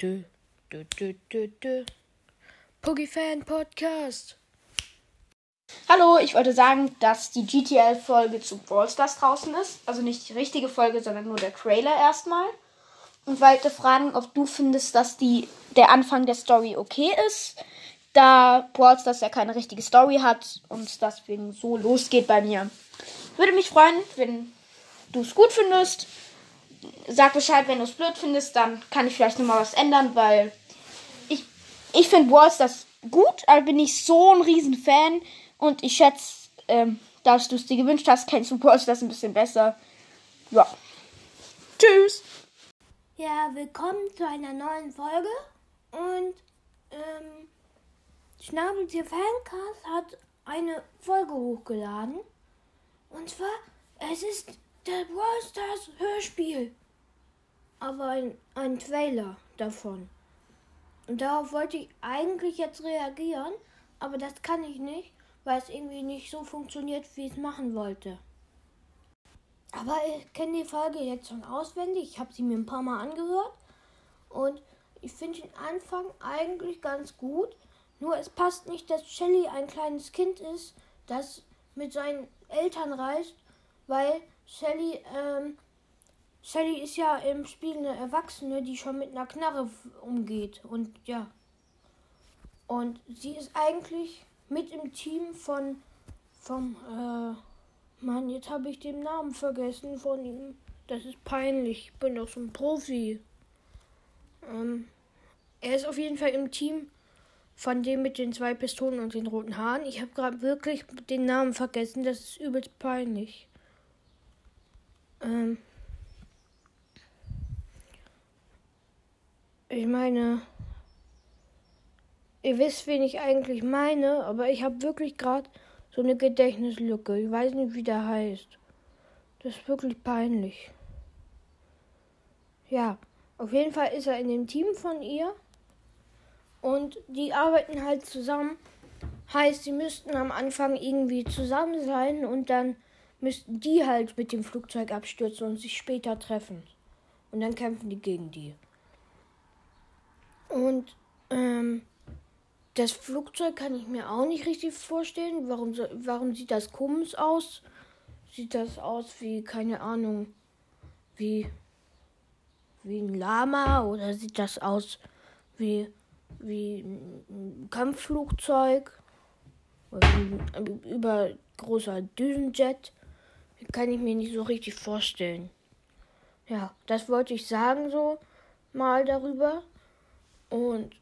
Dö, dö, dö, dö, dö. Puggy Fan Podcast. Hallo, ich wollte sagen, dass die GTL-Folge zu Brawl Stars draußen ist. Also nicht die richtige Folge, sondern nur der Trailer erstmal. Und wollte fragen, ob du findest, dass die, der Anfang der Story okay ist. Da Brawl Stars ja keine richtige Story hat und deswegen so losgeht bei mir. Würde mich freuen, wenn du es gut findest. Sag Bescheid, wenn du es blöd findest, dann kann ich vielleicht nochmal was ändern, weil ich, ich finde Brawl Stars gut, aber bin ich so ein riesen Fan. Und ich schätze, ähm, dass du es dir gewünscht hast, kennst du Brawl Stars ein bisschen besser. Ja. Tschüss. Ja, willkommen zu einer neuen Folge. Und ähm, Schnabeltier Fancast hat eine Folge hochgeladen. Und zwar, es ist der Brawl Stars Hörspiel. Aber ein, ein Trailer davon. Und darauf wollte ich eigentlich jetzt reagieren, aber das kann ich nicht, weil es irgendwie nicht so funktioniert, wie ich es machen wollte. Aber ich kenne die Folge jetzt schon auswendig. Ich habe sie mir ein paar Mal angehört. Und ich finde den Anfang eigentlich ganz gut. Nur es passt nicht, dass Shelly ein kleines Kind ist, das mit seinen Eltern reist, weil Shelly, ähm, Shelly ist ja im Spiel eine Erwachsene, die schon mit einer Knarre umgeht. Und ja. Und sie ist eigentlich mit im Team von vom äh, Mann, jetzt habe ich den Namen vergessen von ihm. Das ist peinlich. Ich bin doch so ein Profi. Ähm, er ist auf jeden Fall im Team von dem mit den zwei Pistolen und den roten Haaren. Ich habe gerade wirklich den Namen vergessen. Das ist übelst peinlich. Ähm, ich meine, ihr wisst, wen ich eigentlich meine, aber ich habe wirklich gerade so eine Gedächtnislücke. Ich weiß nicht, wie der heißt. Das ist wirklich peinlich. Ja, auf jeden Fall ist er in dem Team von ihr. Und die arbeiten halt zusammen. Heißt, sie müssten am Anfang irgendwie zusammen sein und dann müssten die halt mit dem Flugzeug abstürzen und sich später treffen. Und dann kämpfen die gegen die. Und ähm, das Flugzeug kann ich mir auch nicht richtig vorstellen. Warum, warum sieht das komisch aus? Sieht das aus wie, keine Ahnung, wie, wie ein Lama oder sieht das aus wie, wie ein Kampfflugzeug? Oder ein übergroßer Düsenjet? Kann ich mir nicht so richtig vorstellen. Ja, das wollte ich sagen so mal darüber. Und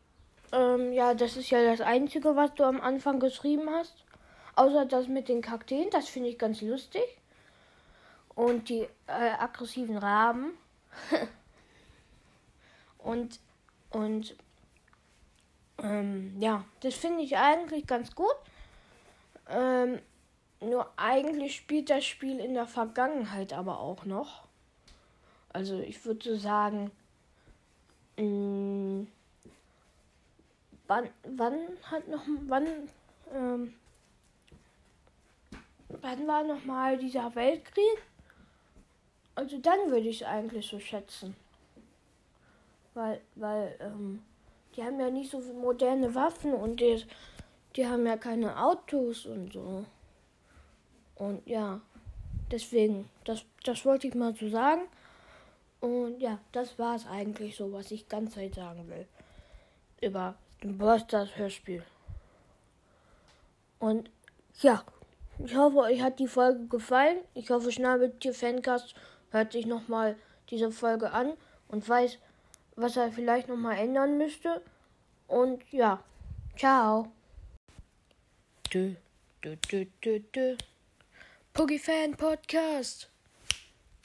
ähm, ja, das ist ja das Einzige, was du am Anfang geschrieben hast. Außer das mit den Kakteen, das finde ich ganz lustig. Und die äh, aggressiven Raben. und und ähm, ja, das finde ich eigentlich ganz gut. Ähm, nur eigentlich spielt das Spiel in der Vergangenheit aber auch noch. Also ich würde sagen, mh, wann, wann hat noch, wann, ähm, wann war noch mal dieser Weltkrieg? Also dann würde ich es eigentlich so schätzen. Weil, weil, ähm, die haben ja nicht so moderne Waffen und die, die haben ja keine Autos und so. Und ja, deswegen, das, das wollte ich mal so sagen. Und ja, das war es eigentlich so, was ich ganz Zeit sagen will. Über den Bursters Hörspiel. Und ja, ich hoffe, euch hat die Folge gefallen. Ich hoffe, Schnabeltier Fancast hört sich nochmal diese Folge an und weiß, was er vielleicht nochmal ändern müsste. Und ja, ciao. Dö, dö, dö, dö, dö. Puggy Fan Podcast.